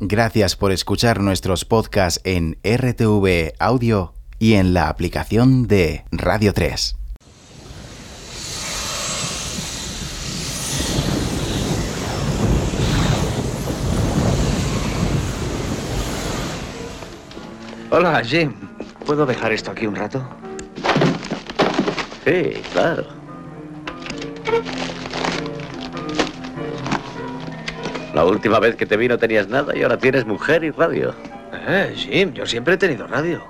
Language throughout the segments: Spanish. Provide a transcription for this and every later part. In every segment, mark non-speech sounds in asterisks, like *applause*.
Gracias por escuchar nuestros podcasts en RTV Audio y en la aplicación de Radio 3. Hola, Jim. ¿Puedo dejar esto aquí un rato? Sí, claro. La última vez que te vi no tenías nada y ahora tienes mujer y radio. Eh, Jim, yo siempre he tenido radio.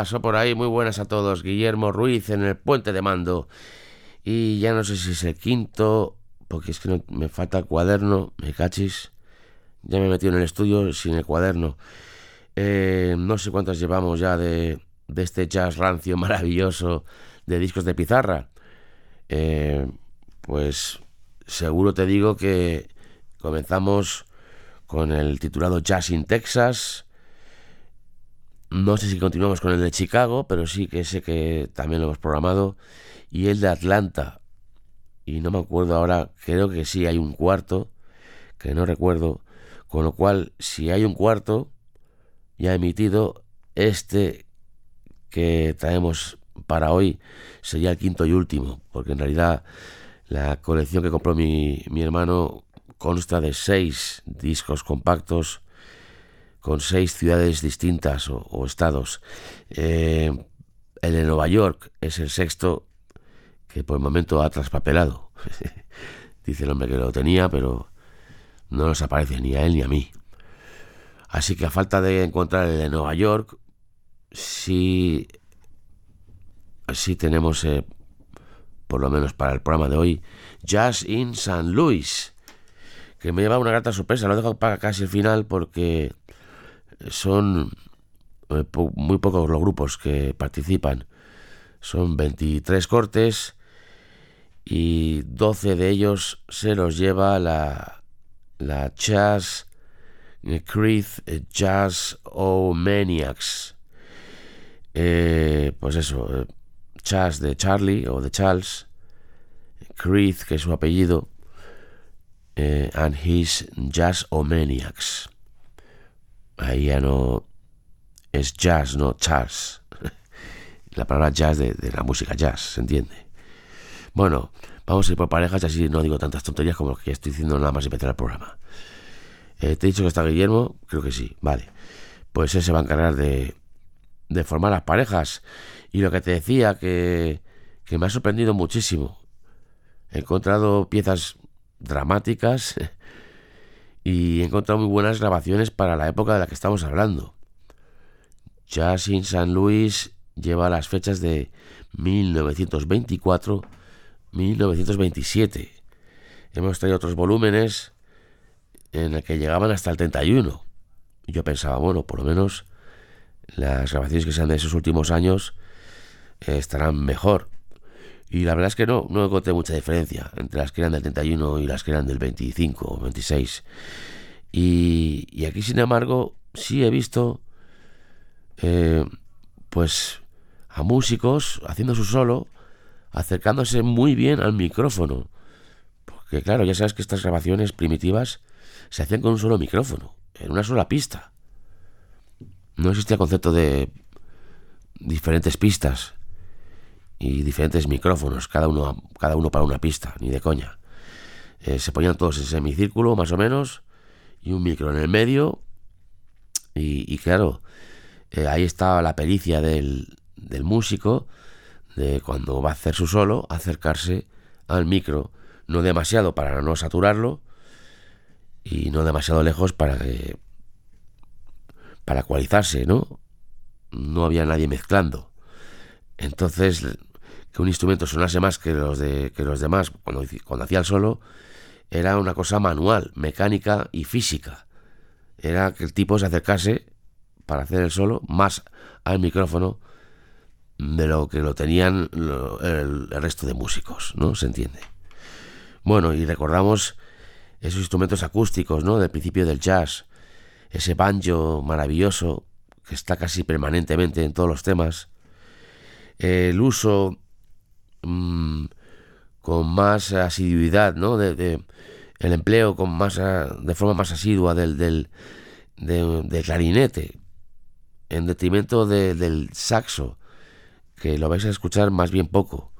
Pasó por ahí? Muy buenas a todos. Guillermo Ruiz en el puente de mando. Y ya no sé si es el quinto, porque es que no, me falta el cuaderno, me cachis. Ya me he metido en el estudio sin el cuaderno. Eh, no sé cuántas llevamos ya de, este jazz rancio maravilloso de discos de pizarra. Eh, pues seguro te digo que comenzamos con el titulado Jazz in Texas no sé si continuamos con el de Chicago, pero sí que sé que también lo hemos programado. Y el de Atlanta. Y no me acuerdo ahora, creo que sí hay un cuarto, que no recuerdo. Con lo cual, si hay un cuarto ya emitido, este que traemos para hoy sería el quinto y último, porque en realidad la colección que compró mi, mi hermano consta de seis discos compactos con seis ciudades distintas o, estados. Eh, el de Nueva York es el sexto que por el momento ha traspapelado. *laughs* Dice el hombre que lo tenía, pero no nos aparece ni a él ni a mí. Así que a falta de encontrar el de Nueva York, sí, sí tenemos, eh, por lo menos para el programa de hoy, Jazz in San Luis, que me lleva una grata sorpresa. Lo dejo para casi el final porque son eh, muy pocos los grupos que participan. Son 23 cortes y 12 de ellos se los lleva la, la Jazz Creed Jazz O Maniacs. Eh, pues eso, eh, Chas de Charlie o de Charles, Creed, que es su apellido, and his Jazz O Maniacs ahí ya no es jazz, no Charles. *laughs* La palabra jazz de, la música jazz, ¿se entiende? Bueno, vamos a ir por parejas y así no digo tantas tonterías como que estoy diciendo nada más empezar el programa. Eh, ¿Te he dicho que está Guillermo? Creo que sí, vale. Pues él se va a encargar de, de formar las parejas. Y lo que te decía, que me ha sorprendido muchísimo. He encontrado piezas dramáticas *laughs* y he encontrado muy buenas grabaciones para la época de la que estamos hablando. Jazz in San Luis lleva las fechas de 1924-1927. Hemos traído otros volúmenes en el que llegaban hasta el 31. Y yo pensaba, bueno, por lo menos las grabaciones que sean de esos últimos años eh, estarán mejor. Y la verdad es que no, no encontré mucha diferencia entre las que eran del 31 y las que eran del 25 o 26. Y, y aquí, sin embargo, sí he visto, eh, pues, a músicos haciendo su solo, acercándose muy bien al micrófono. Porque, claro, ya sabes que estas grabaciones primitivas se hacían con un solo micrófono, en una sola pista. No existía concepto de diferentes pistas y diferentes micrófonos, cada uno, cada uno para una pista, ni de coña. Eh, se ponían todos en semicírculo, más o menos, y un micro en el medio. Y, claro, eh, ahí estaba la pericia del, del músico, de cuando va a hacer su solo, acercarse al micro, no demasiado para no saturarlo, y no demasiado lejos para que para ecualizarse, ¿no? No había nadie mezclando. Entonces que un instrumento sonase más que los, de, que los demás cuando, cuando hacía el solo, era una cosa manual, mecánica y física. Era que el tipo se acercase para hacer el solo más al micrófono de lo que lo tenían el, el, resto de músicos, ¿no? Se entiende. Bueno, y recordamos esos instrumentos acústicos, ¿no? Del principio del jazz, ese banjo maravilloso que está casi permanentemente en todos los temas, el uso Mm, con más asiduidad, ¿no? De, el empleo con más de forma más asidua del, del, clarinete, en detrimento del saxo, que lo vais a escuchar más bien poco,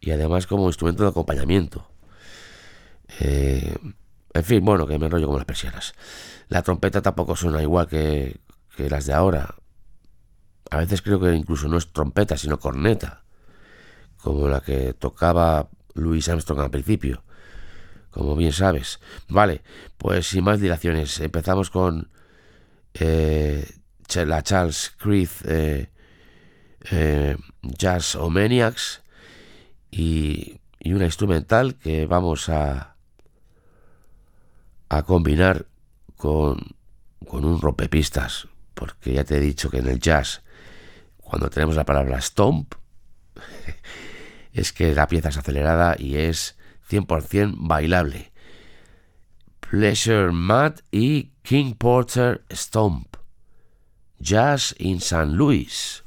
y además como instrumento de acompañamiento. Eh, en fin, bueno, que me enrollo como las persianas. La trompeta tampoco suena igual que, que las de ahora. A veces creo que incluso no es trompeta, sino corneta como la que tocaba Louis Armstrong al principio, como bien sabes. Vale, pues sin más dilaciones, empezamos con eh, la Charles Creed eh, eh, Jazz Omaniacs y, una instrumental que vamos a, a combinar con, con un rompepistas, porque ya te he dicho que en el jazz, cuando tenemos la palabra stomp, *laughs* es que la pieza es acelerada y es 100% bailable. Pleasure Mad y King Porter Stomp. Jazz in San Luis.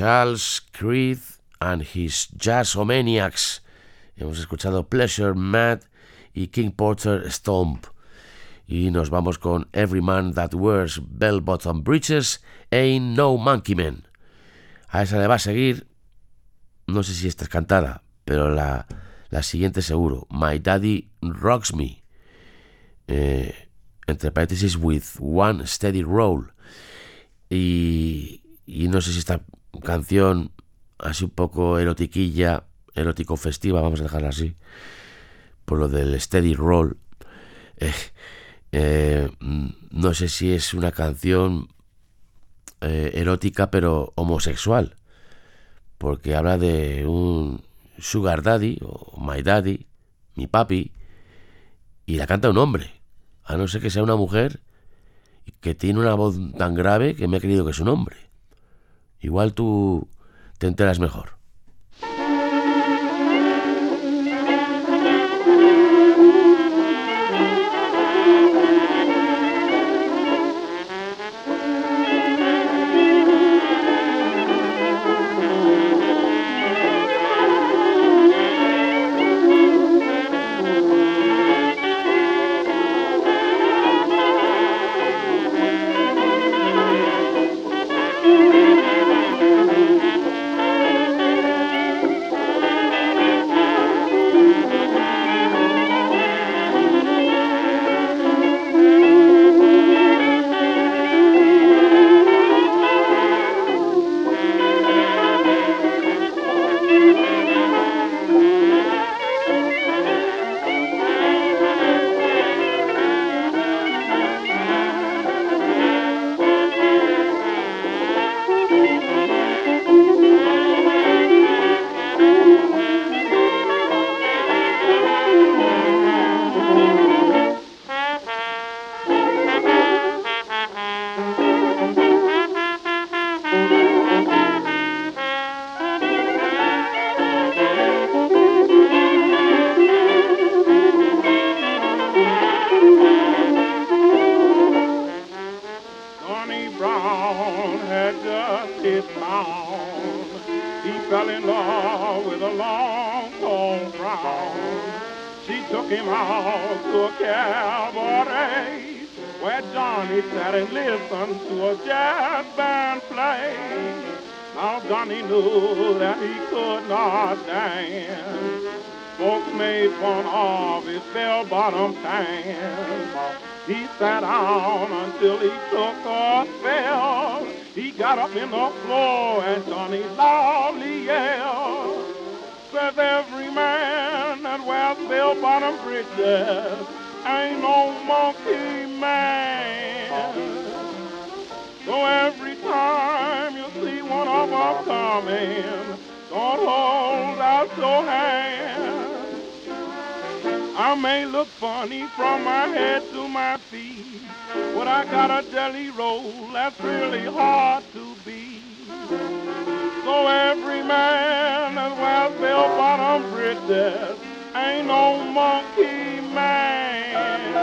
Charles Creed and His Jazzomaniacs. Hemos escuchado Pleasure Mad y King Porter Stomp. Y nos vamos con Every Man That Wears Bell Bottom Breeches Ain't No Monkey Man. A esa le va a seguir, no sé si esta es cantada, pero la, la siguiente seguro, My Daddy Rocks Me. Eh, entre paréntesis, with one steady roll. Y, y no sé si esta canción, así un poco erotiquilla, erótico festiva, vamos a dejarla así, por lo del steady roll. Eh, eh, no sé si es una canción eh, erótica pero homosexual, porque habla de un sugar daddy o my daddy, mi papi, y la canta un hombre, a no ser que sea una mujer que tiene una voz tan grave que me ha creído que es un hombre. Igual tú te enteras mejor. He fell in love with a long, tall brown. She took him out to a cabaret where Johnny sat and listened to a jazz band play. Now Johnny knew that he could not dance. Folks made fun of his bell-bottom pants. He sat down until he took a spell. He got up in the floor and Johnny loudly yelled. Says every man that wears bell-bottom breeches ain't no monkey man. So every time you see one of us coming, don't hold out your hand. I may look funny from my head to my feet, but I got a jelly roll that's really hard to beat. So every man that wears bell-bottom breeches ain't no monkey man.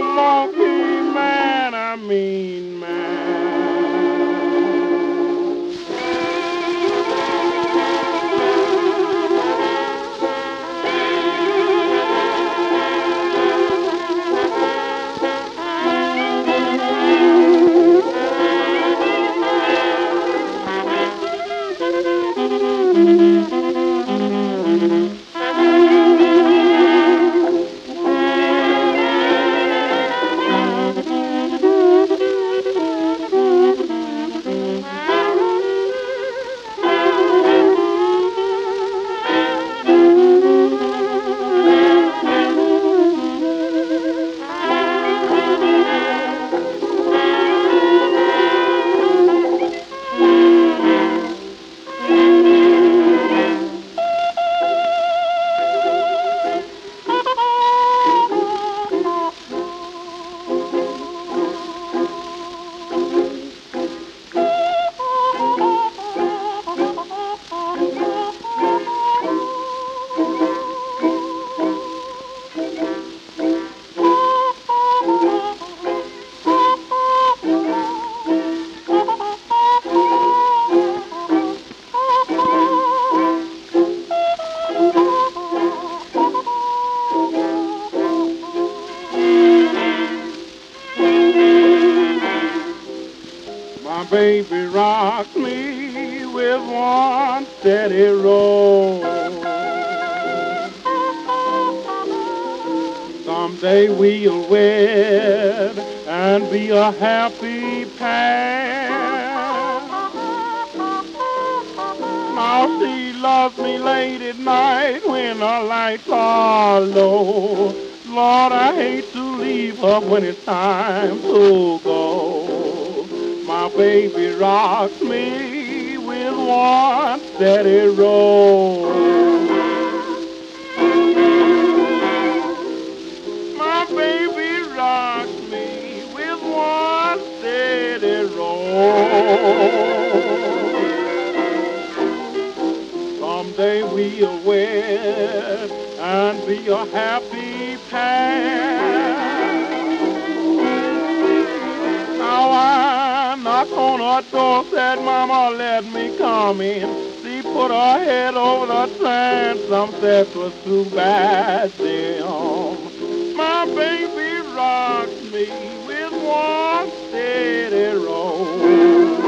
Monkey man I mean. She loves me late at night when the lights are low. Lord, I hate to leave her when it's time to go. My baby rocks me with one steady roll. My baby rocks me with one steady roll. Someday we'll wed and be a happy pair. Now I knock on her door, said, Mama, let me come in. She put her head over the transom, said, was too bad, damn. My baby rocks me with one steady roll.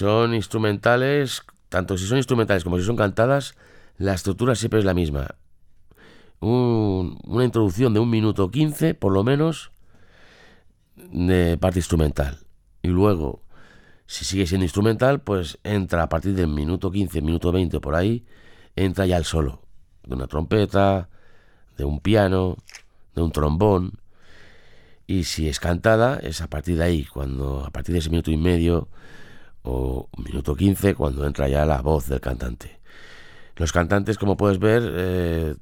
Son instrumentales, tanto si son instrumentales como si son cantadas, la estructura siempre es la misma. Un- una introducción de un minuto 15, por lo menos, de parte instrumental. Y luego, si sigue siendo instrumental, pues entra a partir del minuto 15, minuto 20 por ahí, entra ya el solo. De una trompeta, de un piano, de un trombón. Y si es cantada, es a partir de ahí, cuando a partir de ese minuto y medio o minuto 15, cuando entra ya la voz del cantante. Los cantantes, como puedes ver, eh,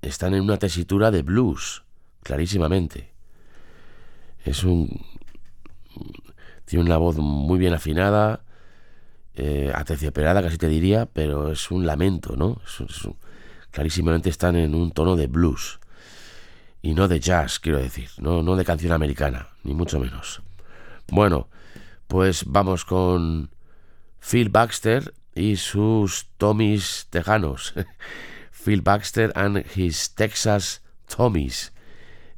están en una tesitura de blues, clarísimamente. Es un. Tiene una voz muy bien afinada, eh, casi te diría, pero es un lamento, ¿no? Clarísimamente están en un tono de blues y no de jazz, quiero decir, no, no de canción americana, ni mucho menos. Bueno, pues vamos con Phil Baxter y sus Tommies tejanos. *laughs* Phil Baxter and his Texas Tommies.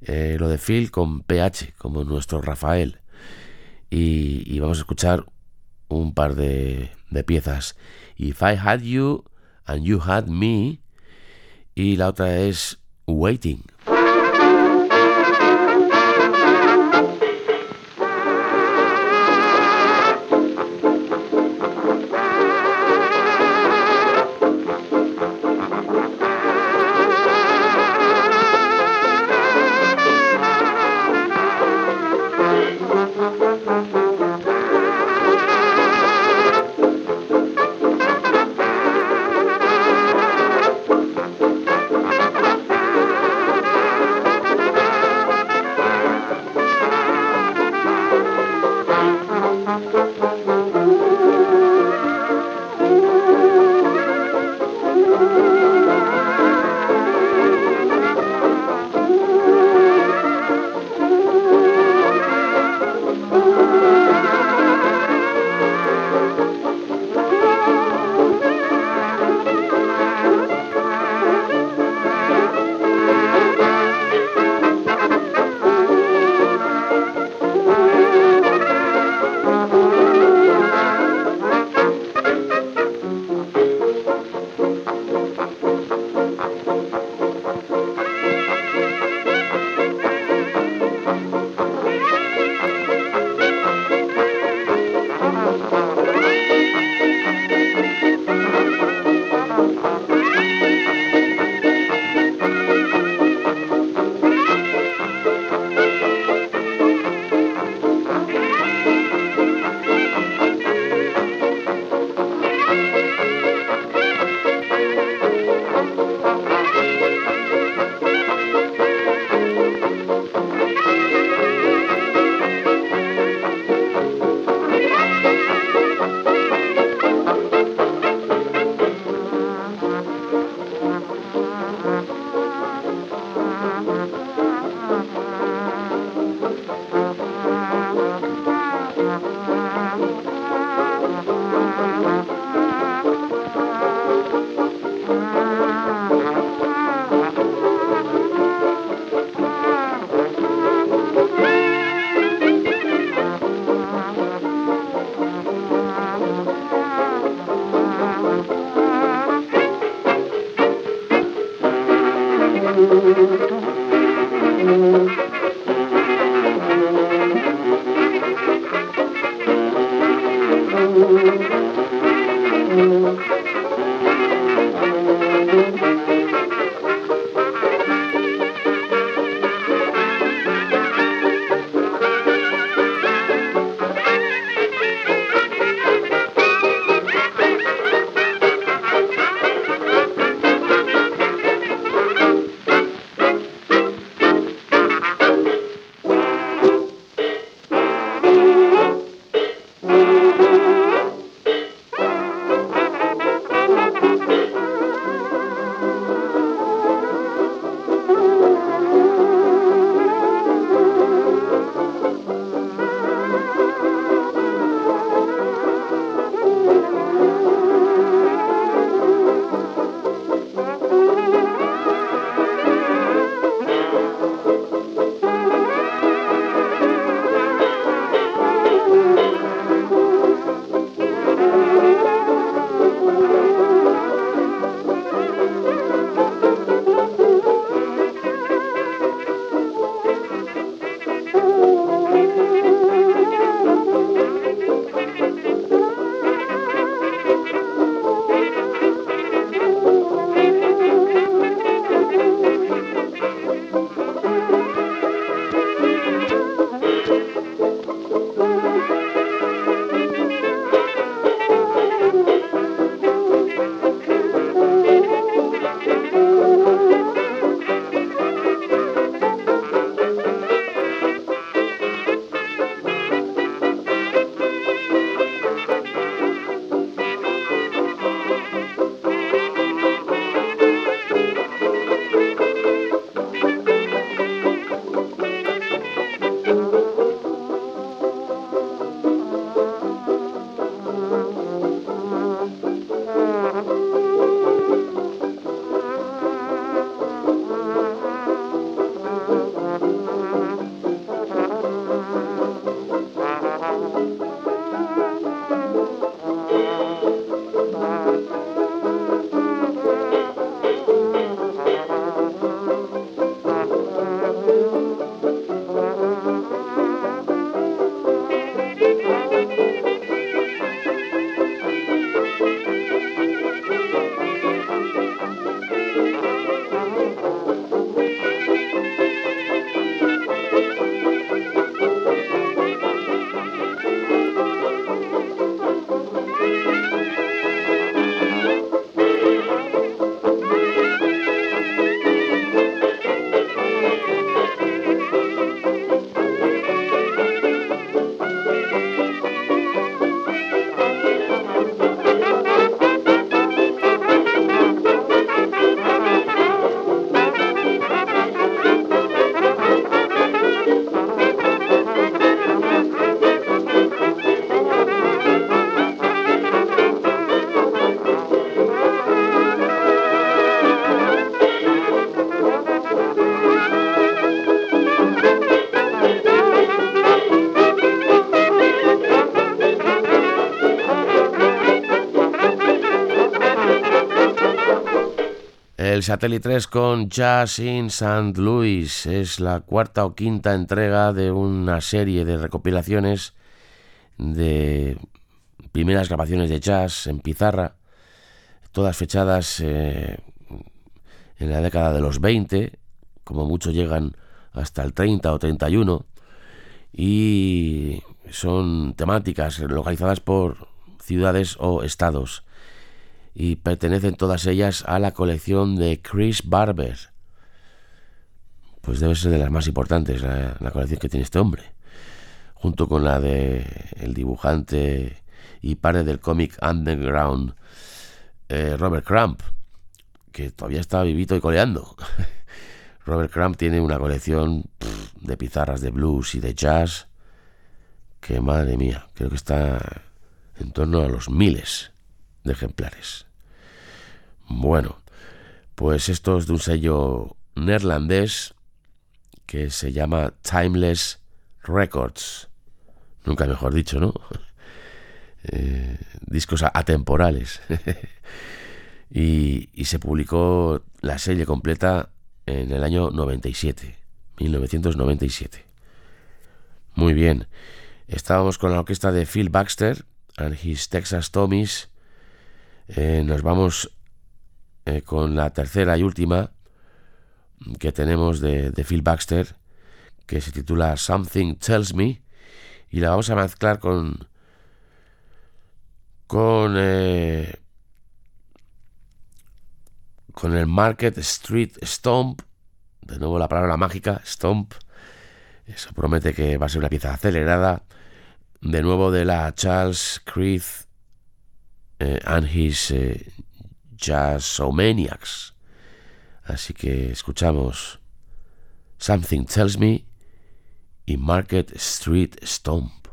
Eh, lo de Phil con PH, como nuestro Rafael. Y, y vamos a escuchar un par de, de piezas. If I Had You and You Had Me. Y la otra es Waiting. Satellite 3 con Jazz in St. Louis es la cuarta o quinta entrega de una serie de recopilaciones de primeras grabaciones de jazz en pizarra, todas fechadas eh, en la década de los 20, como mucho llegan hasta el 30 o 31, y son temáticas localizadas por ciudades o estados y pertenecen todas ellas a la colección de Chris Barber. Pues debe ser de las más importantes la, colección que tiene este hombre, junto con la de el dibujante y padre del cómic underground eh, Robert Crump, que todavía está vivito y coleando. *laughs* Robert Crumb tiene una colección de pizarras de blues y de jazz que madre mía, creo que está en torno a los miles de ejemplares. Bueno, pues esto es de un sello neerlandés que se llama Timeless Records. Nunca mejor dicho, ¿no? *laughs* Eh, discos atemporales. *laughs* y, y se publicó la serie completa en el año 97, 1997. Muy bien. Estábamos con la orquesta de Phil Baxter and his Texas Tommies. Eh, nos vamos eh, con la tercera y última que tenemos de, de, Phil Baxter, que se titula Something Tells Me, y la vamos a mezclar con con eh, con el Market Street Stomp, de nuevo la palabra mágica, Stomp, eso promete que va a ser una pieza acelerada, de nuevo de la Charles Creed eh, and his eh, Jazzomaniacs. Así que escuchamos Something Tells Me y Market Street Stomp.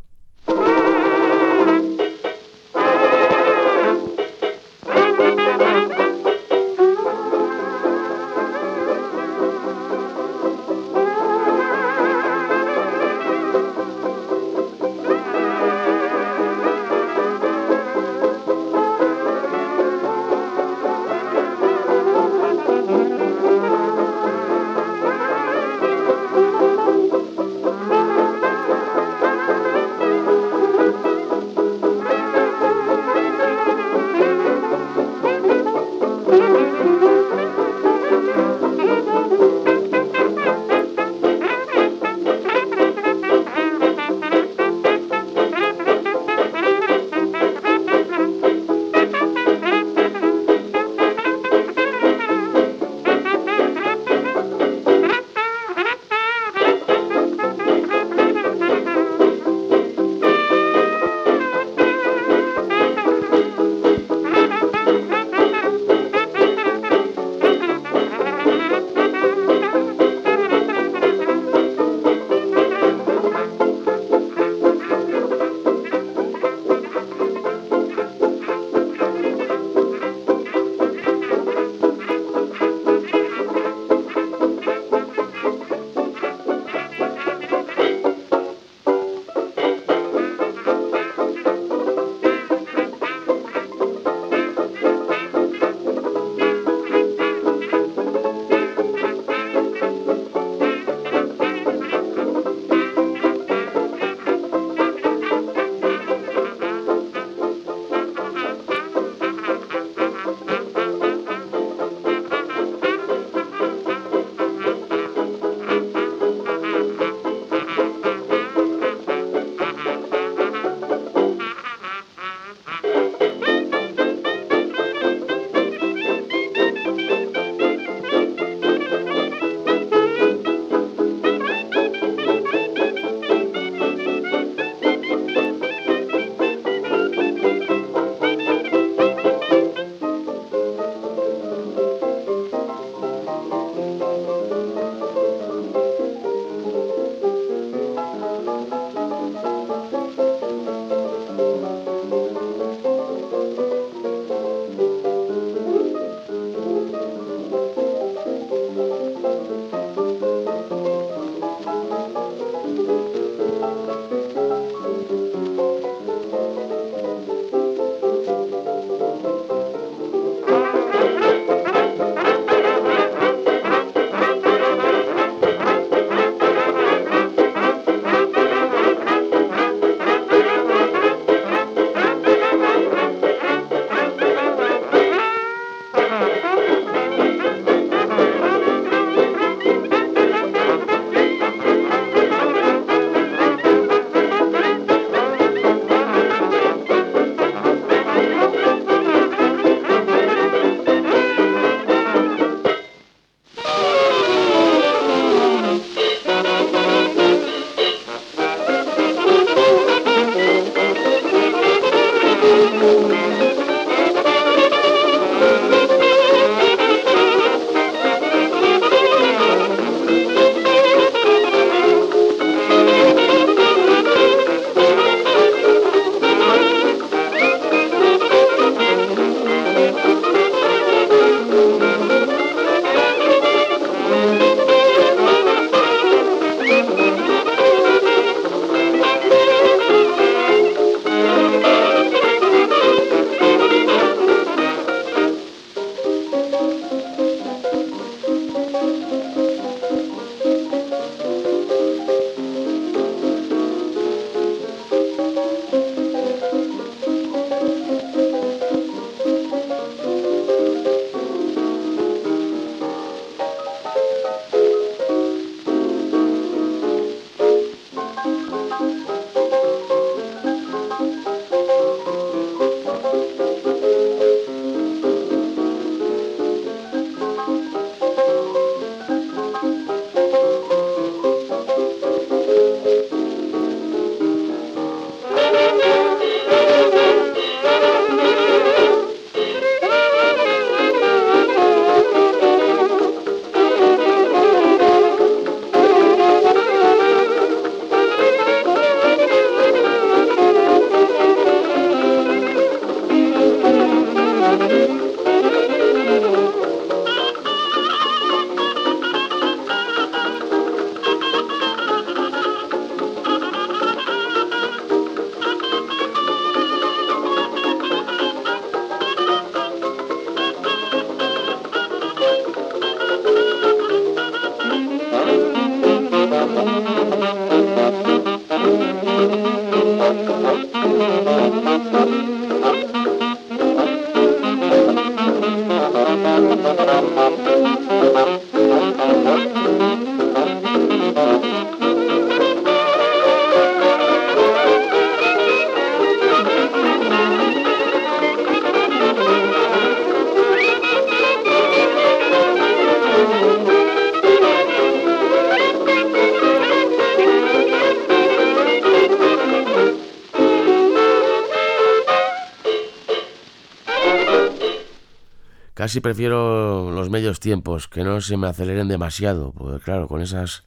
Casi prefiero los medios tiempos, que no se me aceleren demasiado, porque claro, con esas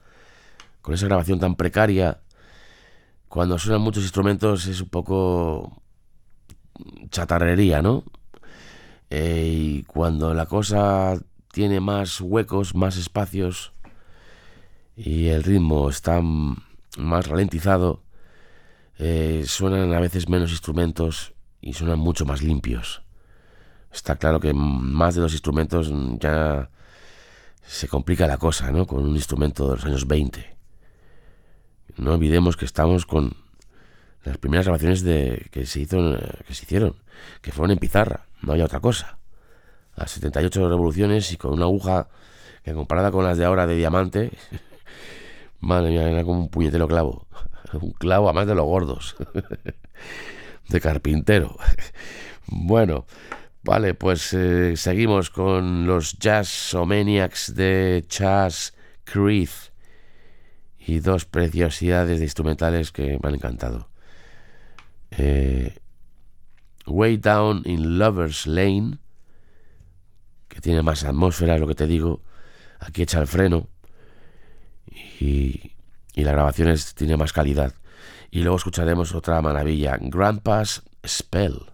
con esa grabación tan precaria, cuando suenan muchos instrumentos es un poco chatarrería, ¿no? Eh, y cuando la cosa tiene más huecos, más espacios y el ritmo está más ralentizado, eh, suenan a veces menos instrumentos y suenan mucho más limpios. Está claro que más de dos instrumentos ya se complica la cosa, ¿no? Con un instrumento de los años 20. No olvidemos que estamos con las primeras grabaciones de, que, se hizo, que se hicieron, que fueron en pizarra, no había otra cosa. A 78 revoluciones y con una aguja que comparada con las de ahora de diamante, *laughs* madre mía, era como un puñetero clavo. *laughs* Un clavo a más de los gordos. *laughs* De carpintero. Bueno, Vale, pues eh, seguimos con los Jazzomaniacs de Chas Creed y dos preciosidades de instrumentales que me han encantado. Eh, Way Down in Lover's Lane, que tiene más atmósfera, es lo que te digo. Aquí echa el freno y, y la grabación tiene más calidad. Y luego escucharemos otra maravilla, Grandpa's Spell.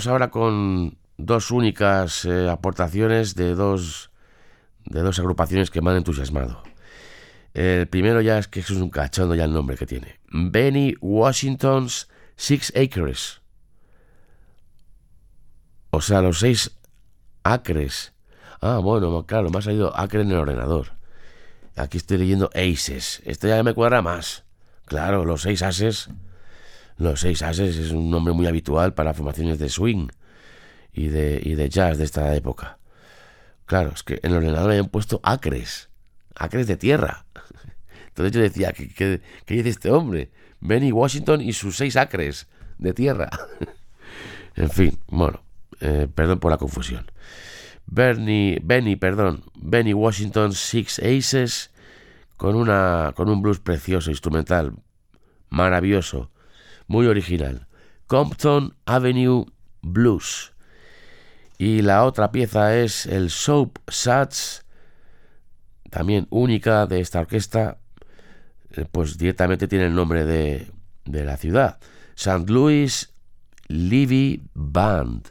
Vamos ahora con dos únicas eh, aportaciones de dos, de dos agrupaciones que me han entusiasmado. El primero ya es que es un cachondo ya el nombre que tiene. Benny Washington's Six Acres. O sea, los seis acres. Ah, bueno, claro, me ha salido acre en el ordenador. Aquí estoy leyendo aces. Esto ya me cuadra más. Claro, los seis ases. Los seis ases es un nombre muy habitual para formaciones de swing y de, y de jazz de esta época. Claro, es que en el ordenador habían puesto acres. Acres de tierra. *laughs* Entonces yo decía, ¿qué, dice este hombre? Benny Washington y sus seis acres de tierra. *laughs* en fin, bueno, eh, perdón por la confusión. Bernie, Benny, perdón, Benny Washington Six Aces con, una, con un blues precioso, instrumental, maravilloso, muy original. Compton Avenue Blues. Y la otra pieza es el Soap Sats, también única de esta orquesta, eh, pues directamente tiene el nombre de, de la ciudad. St. Louis Levy Band.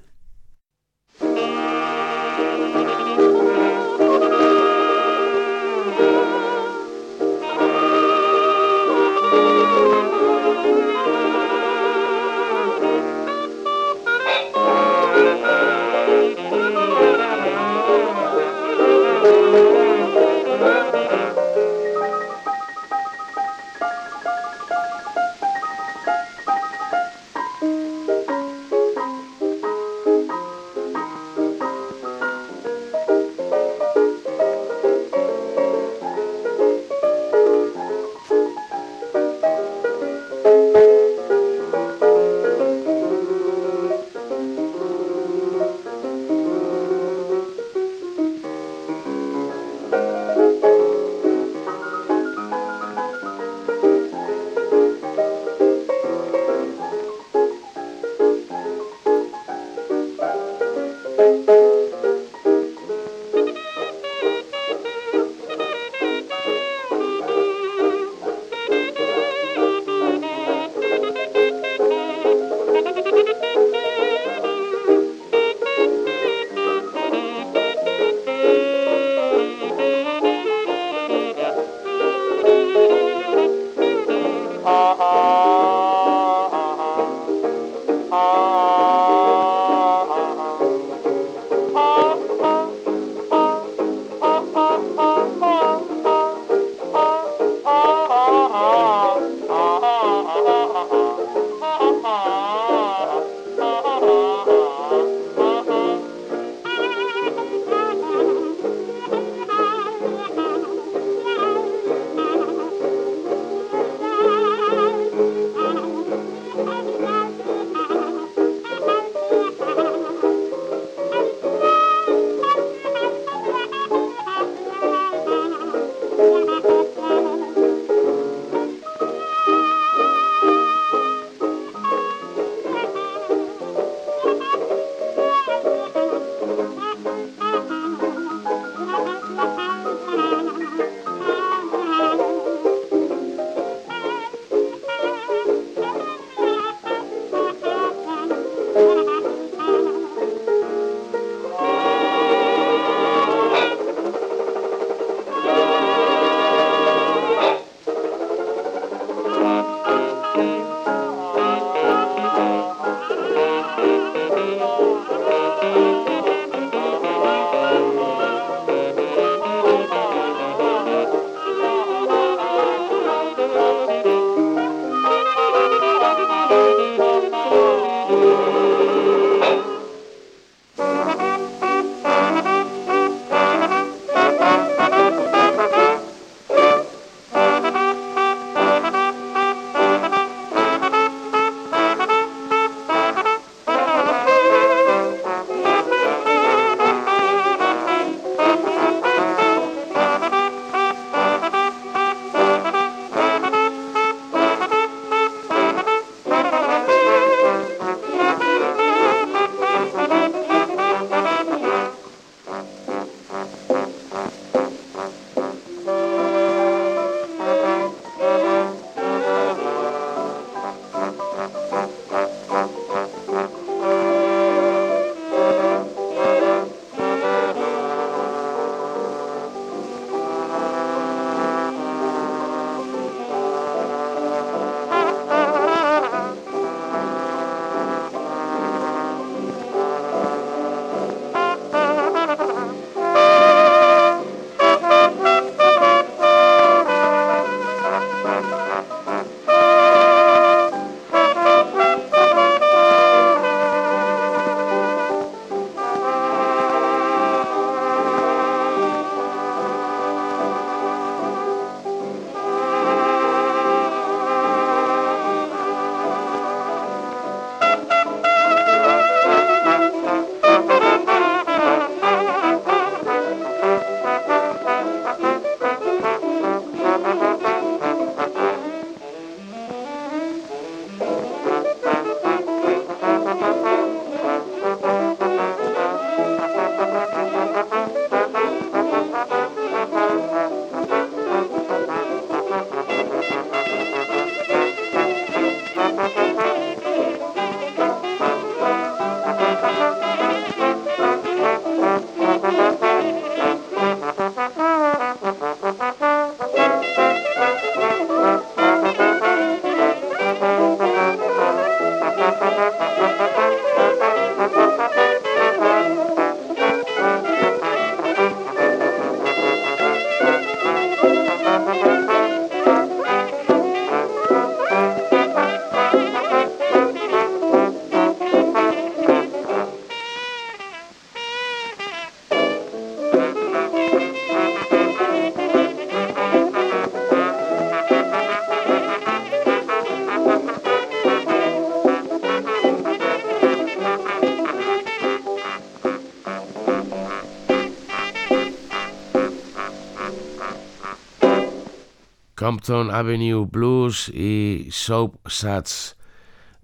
Compton Avenue Blues y Soap Sats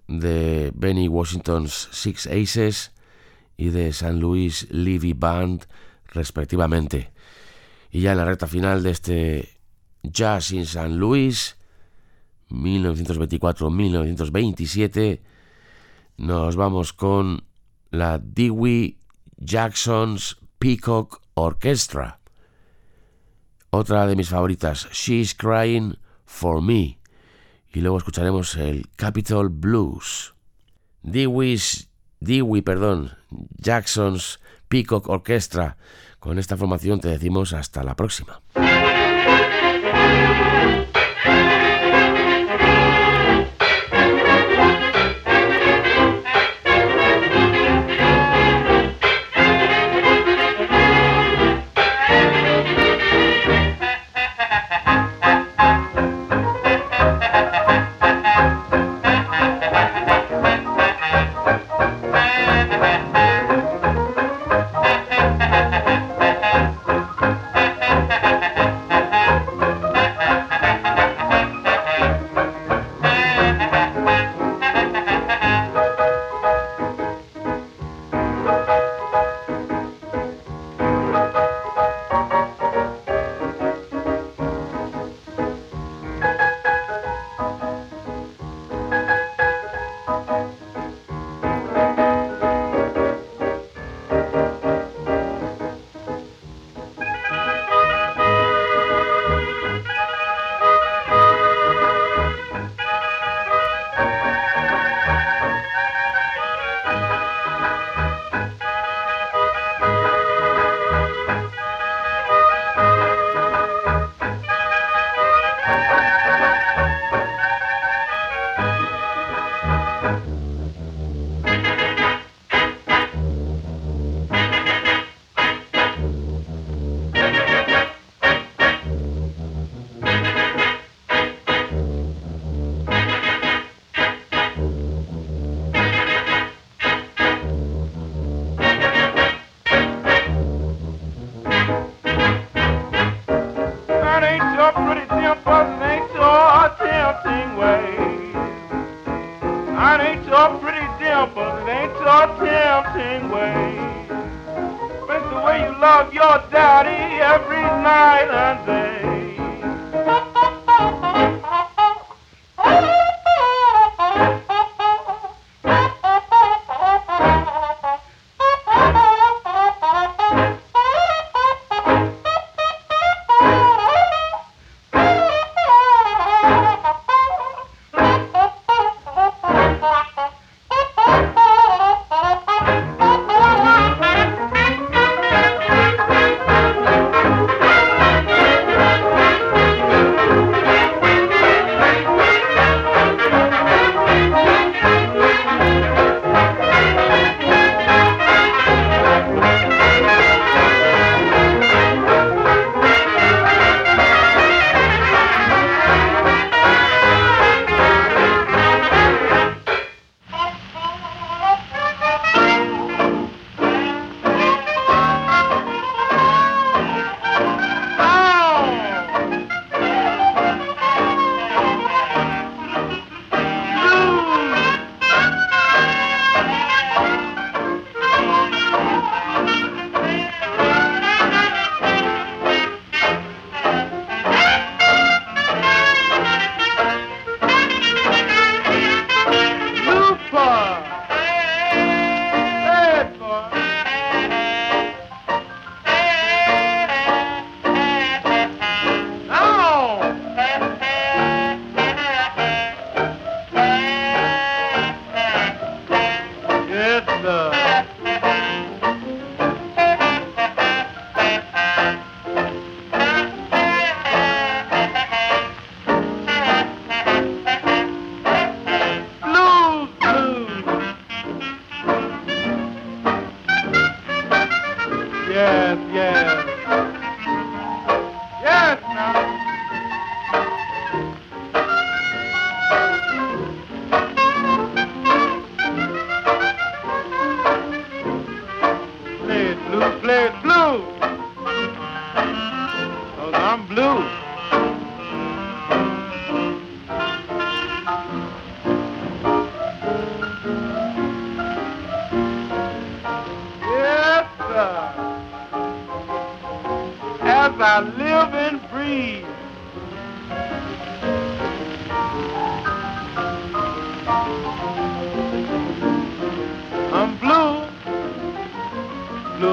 de Benny Washington's Six Aces y de San Luis Levy Band, respectivamente. Y ya en la recta final de este Jazz in San Luis, 1924-1927, nos vamos con la Dewey Jackson's Peacock Orchestra. Otra de mis favoritas, She's Crying for Me. Y luego escucharemos el Capitol Blues. Dewey's, Dewey, perdón, Jackson's Peacock Orchestra. Con esta formación te decimos hasta la próxima.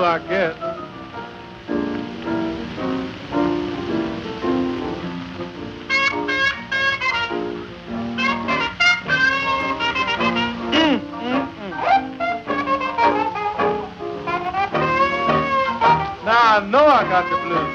I get? Mm, mm, mm. Now I know I got the blues.